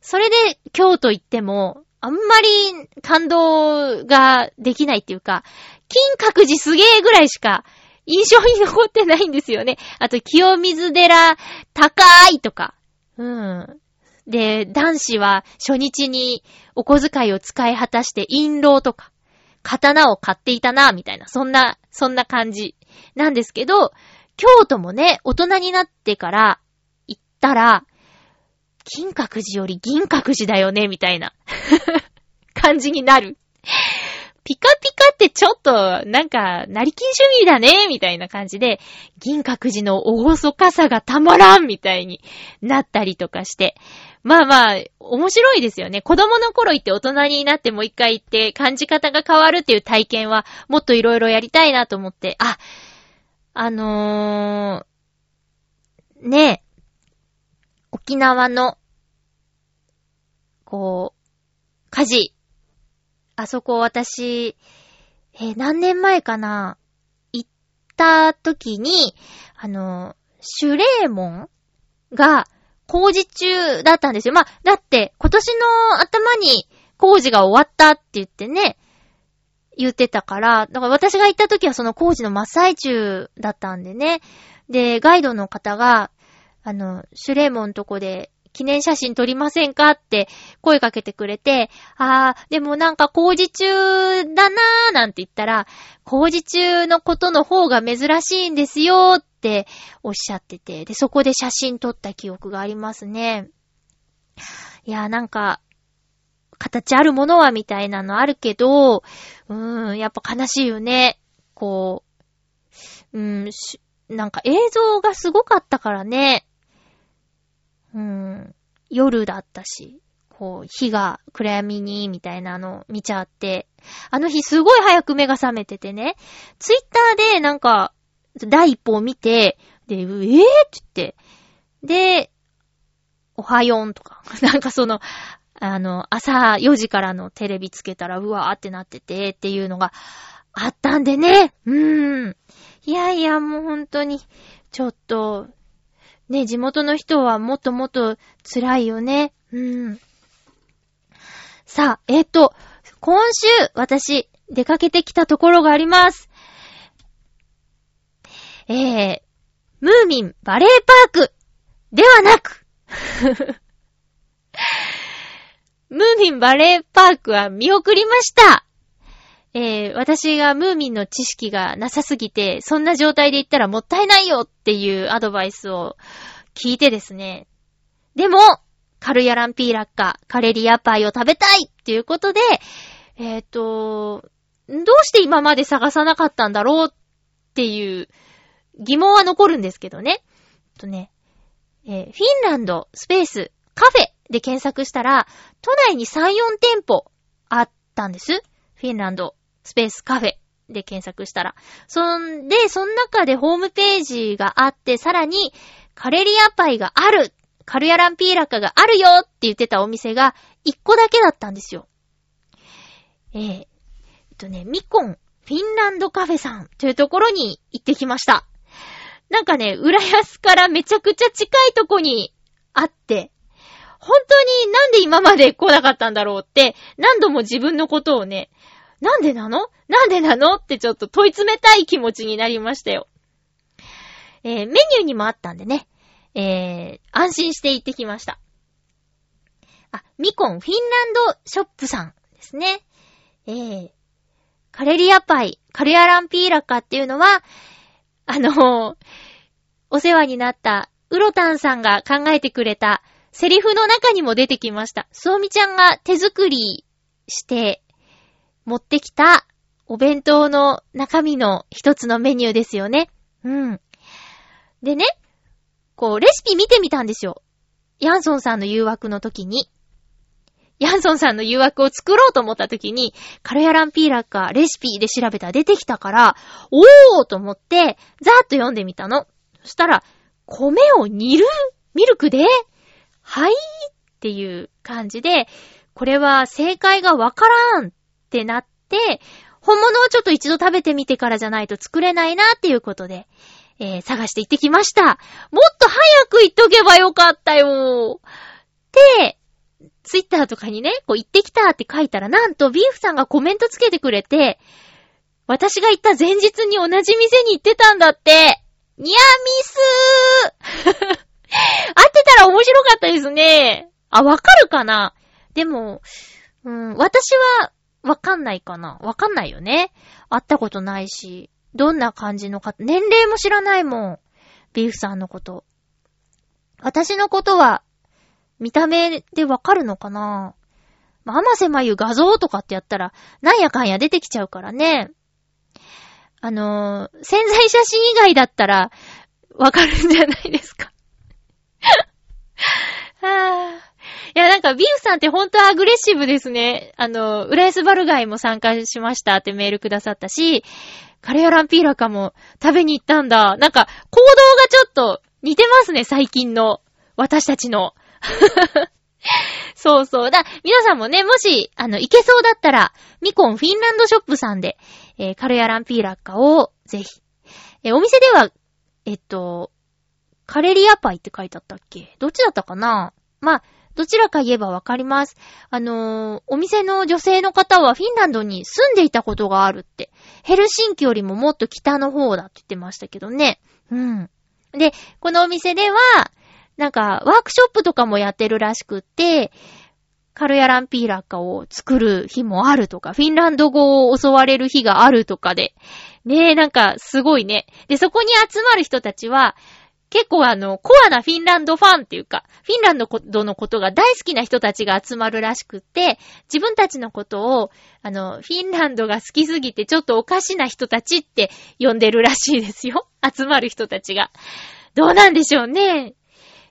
それで京都行っても、あんまり感動ができないっていうか、金閣寺すげーぐらいしか印象に残ってないんですよね。あと、清水寺高いとか。うん。で、男子は初日にお小遣いを使い果たして印籠とか、刀を買っていたな、みたいな、そんな、そんな感じなんですけど、京都もね、大人になってから行ったら、金閣寺より銀閣寺だよね、みたいな [laughs] 感じになる。ピカピカってちょっと、なんか、成金趣味だね、みたいな感じで、銀閣寺の厳かさがたまらん、みたいになったりとかして。まあまあ、面白いですよね。子供の頃行って大人になってもう一回行って感じ方が変わるっていう体験はもっといろいろやりたいなと思って。あ、あのー、ねえ、沖縄の、こう、火事。あそこ私、えー何年前かな行った時に、あの、シュレーモンが工事中だったんですよ。まあ、だって今年の頭に工事が終わったって言ってね、言ってたから、だから私が行った時はその工事の真っ最中だったんでね。で、ガイドの方が、あの、シュレーモンとこで記念写真撮りませんかって声かけてくれて、あー、でもなんか工事中だなーなんて言ったら、工事中のことの方が珍しいんですよっておっしゃってて、で、そこで写真撮った記憶がありますね。いやーなんか、形あるものはみたいなのあるけど、うーん、やっぱ悲しいよね。こう、うーん、なんか映像がすごかったからね。うん、夜だったし、こう、火が暗闇に、みたいなのを見ちゃって、あの日すごい早く目が覚めててね、ツイッターでなんか、第一報を見て、で、えー、って言って、で、おはよんとか、[laughs] なんかその、あの、朝4時からのテレビつけたら、うわーってなってて、っていうのがあったんでね。うーん。いやいや、もう本当に、ちょっと、ね、地元の人はもっともっと辛いよね。うん。さあ、えっと、今週、私、出かけてきたところがあります。えー、ムーミンバレーパークではなく、[laughs] ムーミンバレーパークは見送りました。えー、私がムーミンの知識がなさすぎて、そんな状態で言ったらもったいないよっていうアドバイスを聞いてですね。でも、カルヤランピーラッカ、カレリアパイを食べたいっていうことで、えっ、と、どうして今まで探さなかったんだろうっていう疑問は残るんですけどね。とね、えーフィンランドスペースカフェで検索したら、都内に3、4店舗あったんです。フィンランドスペースカフェで検索したら。そんで、その中でホームページがあって、さらに、カレリアパイがあるカルヤランピーラカがあるよって言ってたお店が1個だけだったんですよ。えー、えっとね、ミコンフィンランドカフェさんというところに行ってきました。なんかね、浦安からめちゃくちゃ近いとこにあって、本当になんで今まで来なかったんだろうって、何度も自分のことをね、なんでなの？なんでなの？ってちょっと問い詰めたい気持ちになりましたよ。えーメニューにもあったんでね、えー、安心して行ってきました。あ、ミコンフィンランドショップさんですね。えー、カレリアパイ、カレアランピーラカっていうのは、あのーお世話になった、ウロタンさんが考えてくれた、セリフの中にも出てきました。スオミちゃんが手作りして、持ってきたお弁当の中身の一つのメニューですよね。うん。でね、こう、レシピ見てみたんですよ。ヤンソンさんの誘惑の時に。ヤンソンさんの誘惑を作ろうと思った時に、カルヤランピーラッカレシピで調べたら出てきたから、おーと思って、ざーっと読んでみたの。そしたら、米を煮る？ミルクで？はい？っていう感じで、これは正解がわからんっってなって、本物をちょっと一度食べてみてからじゃないと作れないなっていうことで、えー探して行ってきました。もっと早く言っとけばよかったよで、ツイッターとかにね、こう行ってきたって書いたら、なんとビーフさんがコメントつけてくれて、私が行った前日に同じ店に行ってたんだって。ニアミスー [laughs] 合ってたら面白かったですね。あ、わかるかなでも、うん、私はわかんないかな？わかんないよね。会ったことないし、どんな感じのか、年齢も知らないもん。ビーフさんのこと。私のことは、見た目でわかるのかな？まあ、甘瀬まゆ画像とかってやったら、なんやかんや出てきちゃうからね。あのー潜在写真以外だったら、わかるんじゃないですか。[laughs] はぁ。いや、なんか、ビーフさんってほんとアグレッシブですね。あの、浦安バルガイも参加しましたってメールくださったし、カレーランピーラカも食べに行ったんだ。なんか、行動がちょっと似てますね、最近の。私たちの。[laughs] そうそう。だ、皆さんもね、もし、あの、行けそうだったら、ミコンフィンランドショップさんで、えーカルヤランピーラッカを、ぜひ。えーお店では、えっと、カレリアパイって書いてあったっけ？どっちだったかな？まあ、どちらか言えばわかります。あのーお店の女性の方はフィンランドに住んでいたことがあるって。ヘルシンキよりももっと北の方だって言ってましたけどね。うん。で、このお店では、なんか、ワークショップとかもやってるらしくって、カルヤランピーラッカを作る日もあるとか、フィンランド語を教われる日があるとかで。ねえ、なんか、すごいね。で、そこに集まる人たちは、結構あの、コアなフィンランドファンっていうか、フィンランドのことが大好きな人たちが集まるらしくって、自分たちのことを、あの、フィンランドが好きすぎてちょっとおかしな人たちって呼んでるらしいですよ。[laughs] 集まる人たちが。どうなんでしょうね。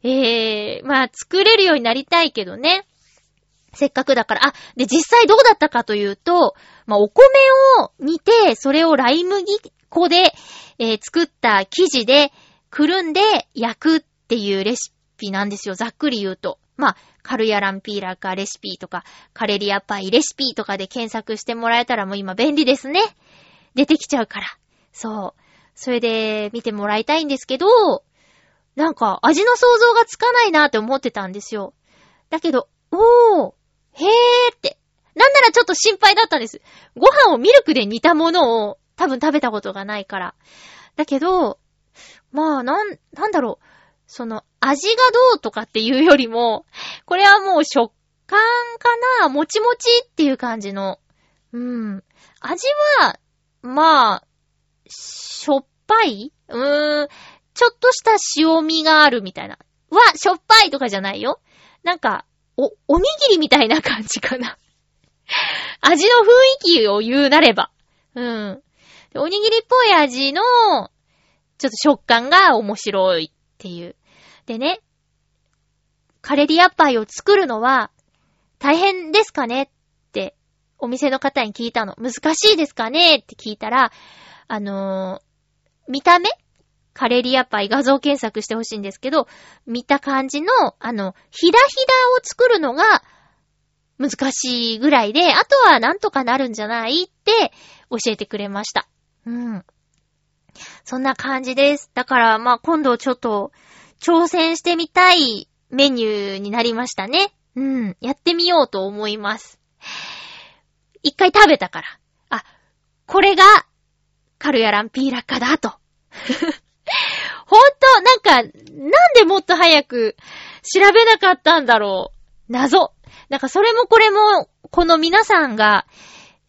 えー、まあ、作れるようになりたいけどね。せっかくだから、あ、で、実際どうだったかというと、まあ、お米を煮て、それをライ麦粉で、えー作った生地で、くるんで焼くっていうレシピなんですよ。ざっくり言うと。まあ、カルヤランピーラーカレシピとか、カレリアパイレシピとかで検索してもらえたらもう今便利ですね。出てきちゃうから。そう。それで見てもらいたいんですけど、なんか味の想像がつかないなって思ってたんですよ。だけど、おー、へーって。なんならちょっと心配だったんです。ご飯をミルクで煮たものを多分食べたことがないから。だけど、まあ、なん、なんだろう。その、味がどうとかっていうよりも、これはもう食感かなもちもちっていう感じの。うん。味は、まあ、しょっぱい？うーん。ちょっとした塩味があるみたいな。は、しょっぱいとかじゃないよ。なんか、お、おにぎりみたいな感じかな。味の雰囲気を言うなれば。うん。おにぎりっぽい味の、ちょっと食感が面白いっていう。でね、カレリアパイを作るのは大変ですかねってお店の方に聞いたの。難しいですかねって聞いたら、あのー見た目？カレリアパイ画像検索してほしいんですけど、見た感じの、あの、ひだひだを作るのが難しいぐらいで、あとはなんとかなるんじゃないって教えてくれました。うん。そんな感じです。だから、まあ、今度ちょっと挑戦してみたいメニューになりましたね。うん。やってみようと思います。一回食べたから。あ、これが、カルヤランピーラッカだと。ほんと、なんか、なんでもっと早く調べなかったんだろう。謎。なんかそれもこれも、この皆さんが、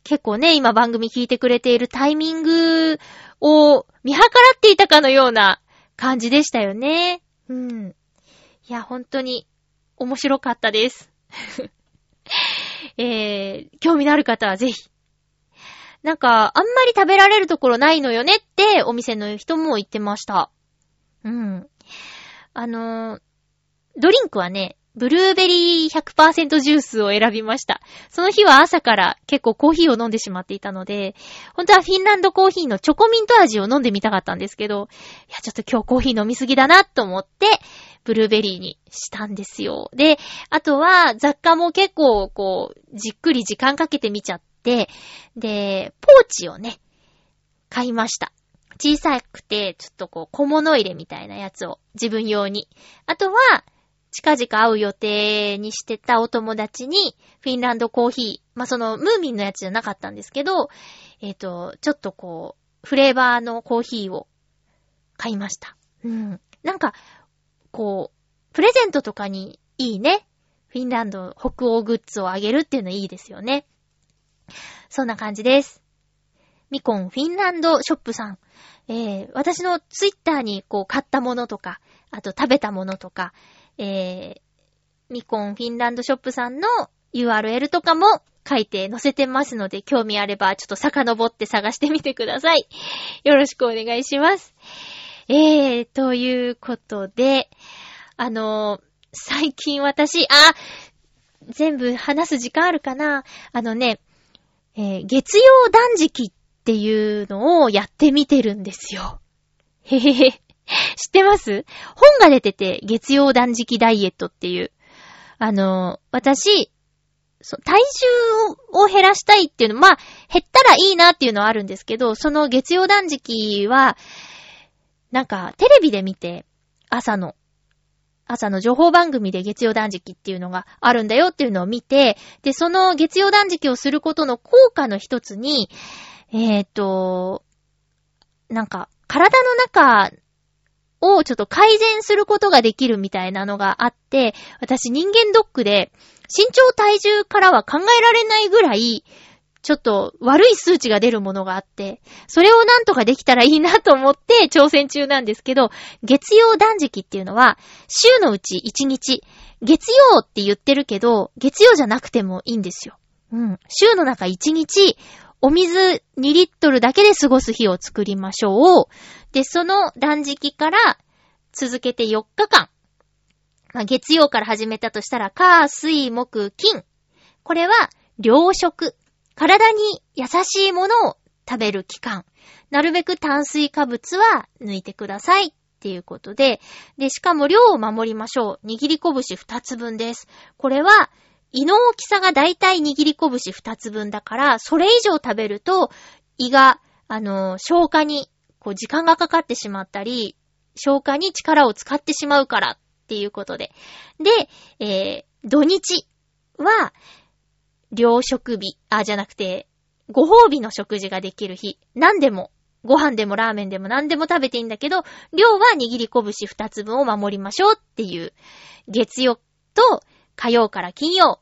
結構ね、今番組聞いてくれているタイミングを見計らっていたかのような感じでしたよね。うん。いや、本当に面白かったです。[laughs] えー、興味のある方はぜひ。なんか、あんまり食べられるところないのよねってお店の人も言ってました。うん。あのードリンクはね、ブルーベリー100%ジュースを選びました。その日は朝から結構コーヒーを飲んでしまっていたので、本当はフィンランドコーヒーのチョコミント味を飲んでみたかったんですけど、いや、ちょっと今日コーヒー飲みすぎだなと思って、ブルーベリーにしたんですよ。で、あとは雑貨も結構こう、じっくり時間かけてみちゃって、で、ポーチをね、買いました。小さくて、ちょっとこう、小物入れみたいなやつを自分用に。あとは、近々会う予定にしてたお友達に、フィンランドコーヒー、まあ、その、ムーミンのやつじゃなかったんですけど、えっ、と、ちょっとこう、フレーバーのコーヒーを買いました。うん。なんか、こう、プレゼントとかにいいね。フィンランド北欧グッズをあげるっていうのいいですよね。そんな感じです。ミコンフィンランドショップさん。えー、私のツイッターにこう買ったものとか、あと食べたものとか、えー、ミコンフィンランドショップさんの URL とかも書いて載せてますので、興味あればちょっと遡って探してみてください。[laughs] よろしくお願いします。えー、ということで、あのー最近私、あ、全部話す時間あるかな？あのね、えー月曜断食っていうのをやってみてるんですよ。へへへ。[laughs] 知ってます？本が出てて、月曜断食ダイエットっていう。あの、私、体重を減らしたいっていうの、まあ、減ったらいいなっていうのはあるんですけど、その月曜断食は、なんか、テレビで見て、朝の、朝の情報番組で月曜断食っていうのがあるんだよっていうのを見て、で、その月曜断食をすることの効果の一つに、えっ、と、なんか、体の中をちょっと改善することができるみたいなのがあって、私人間ドックで身長体重からは考えられないぐらい、ちょっと悪い数値が出るものがあって、それをなんとかできたらいいなと思って挑戦中なんですけど、月曜断食っていうのは、週のうち1日、月曜って言ってるけど、月曜じゃなくてもいいんですよ。うん。週の中1日、お水2リットルだけで過ごす日を作りましょう。で、その断食から続けて4日間。まあ、月曜から始めたとしたら、火、水、木、金。これは、良食。体に優しいものを食べる期間。なるべく炭水化物は抜いてください。っていうことで、で、しかも量を守りましょう。握り拳2つ分です。これは、胃の大きさがだいたい握り拳2つ分だから、それ以上食べると、胃が、あの、消化に、こう、時間がかかってしまったり、消化に力を使ってしまうからっていうことで。で、えー、土日は、両食日、あ、じゃなくて、ご褒美の食事ができる日。何でも、ご飯でもラーメンでも何でも食べていいんだけど、量は握り拳二つ分を守りましょうっていう、月曜と火曜から金曜、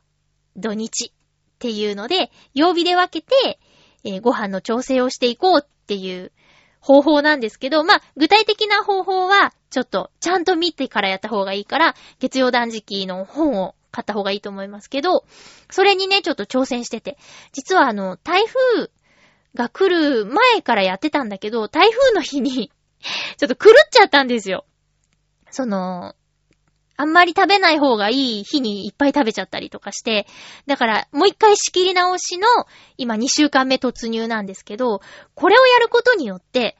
土日っていうので、曜日で分けて、えー、ご飯の調整をしていこうっていう方法なんですけど、まあ、具体的な方法は、ちょっと、ちゃんと見てからやった方がいいから、月曜断食の本を買った方がいいと思いますけど、それにね、ちょっと挑戦してて。実はあの、台風が来る前からやってたんだけど、台風の日に [laughs] ちょっと狂っちゃったんですよ。その、あんまり食べない方がいい日にいっぱい食べちゃったりとかして、だからもう一回仕切り直しの今2週間目突入なんですけど、これをやることによって、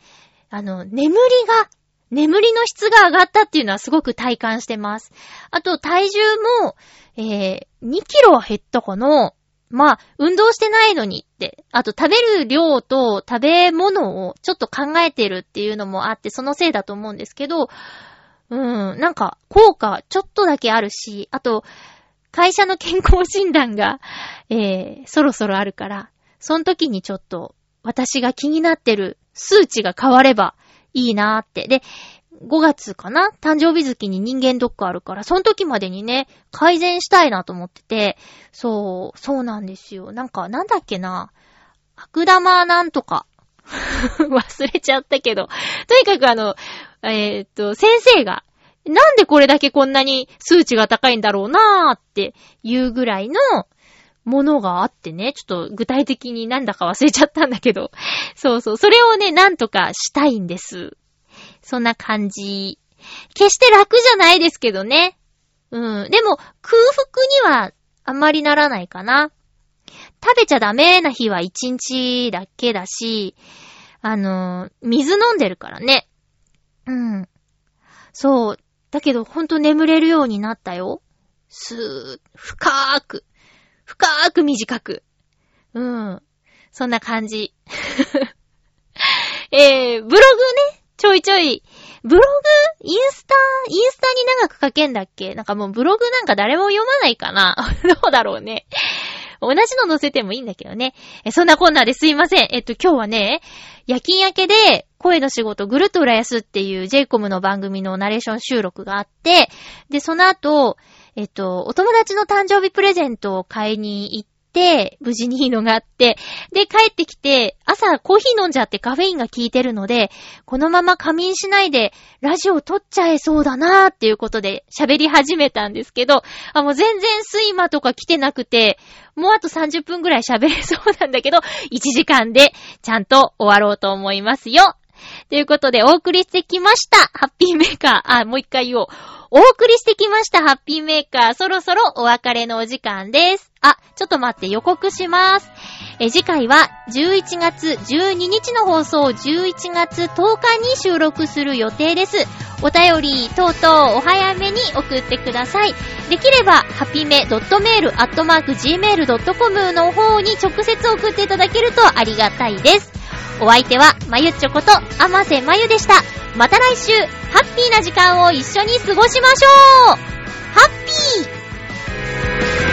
あの、眠りが、眠りの質が上がったっていうのはすごく体感してます。あと体重も、えー、2キロは減ったかなまあ、運動してないのにって、あと食べる量と食べ物をちょっと考えてるっていうのもあって、そのせいだと思うんですけど、うん、なんか、効果ちょっとだけあるし、あと、会社の健康診断が、えー、そろそろあるから、その時にちょっと、私が気になってる数値が変わればいいなーって。で、5月かな？誕生日月に人間ドックあるから、その時までにね、改善したいなと思ってて、そう、そうなんですよ。なんか、なんだっけな？悪玉なんとか。[laughs] 忘れちゃったけど。とにかくあの、えー、っと、先生が、なんでこれだけこんなに数値が高いんだろうなーっていうぐらいのものがあってね、ちょっと具体的になんだか忘れちゃったんだけど、[laughs] そうそう、それをね、なんとかしたいんです。そんな感じ。決して楽じゃないですけどね。うん。でも、空腹にはあんまりならないかな。食べちゃダメな日は1日だけだし、あの、水飲んでるからね。うん。そう。だけど、ほんと眠れるようになったよ。すー、深ーく。深ーく短く。うん。そんな感じ。[laughs] えー、ブログね、ちょいちょい。ブログ？インスタ？インスタに長く書けんだっけ？なんかもうブログなんか誰も読まないかな [laughs] どうだろうね。同じの乗せてもいいんだけどね。そんなこんなですいません。えっと、今日はね、夜勤明けで声の仕事ぐるっと浦安っていう j イコムの番組のナレーション収録があって、で、その後、えっと、お友達の誕生日プレゼントを買いに行って、無事にいいのがあって、で、帰ってきて、朝コーヒー飲んじゃってカフェインが効いてるので、このまま仮眠しないで、ラジオ撮っちゃえそうだなーっていうことで喋り始めたんですけど、あ、もう全然睡魔とか来てなくて、もうあと30分くらい喋れそうなんだけど、1時間でちゃんと終わろうと思いますよ。ということで、お送りしてきました。ハッピーメーカー。あ、もう一回言おう。お送りしてきました。ハッピーメーカー。そろそろお別れのお時間です。あ、ちょっと待って、予告します。え、次回は11月12日の放送、11月10日に収録する予定です。お便り等々お早めに送ってください。できれば、ハピメ .mail.gmail.com の方に直接送っていただけるとありがたいです。お相手は、まゆっちょこと、あませまゆでした。また来週、ハッピーな時間を一緒に過ごしましょうハッピー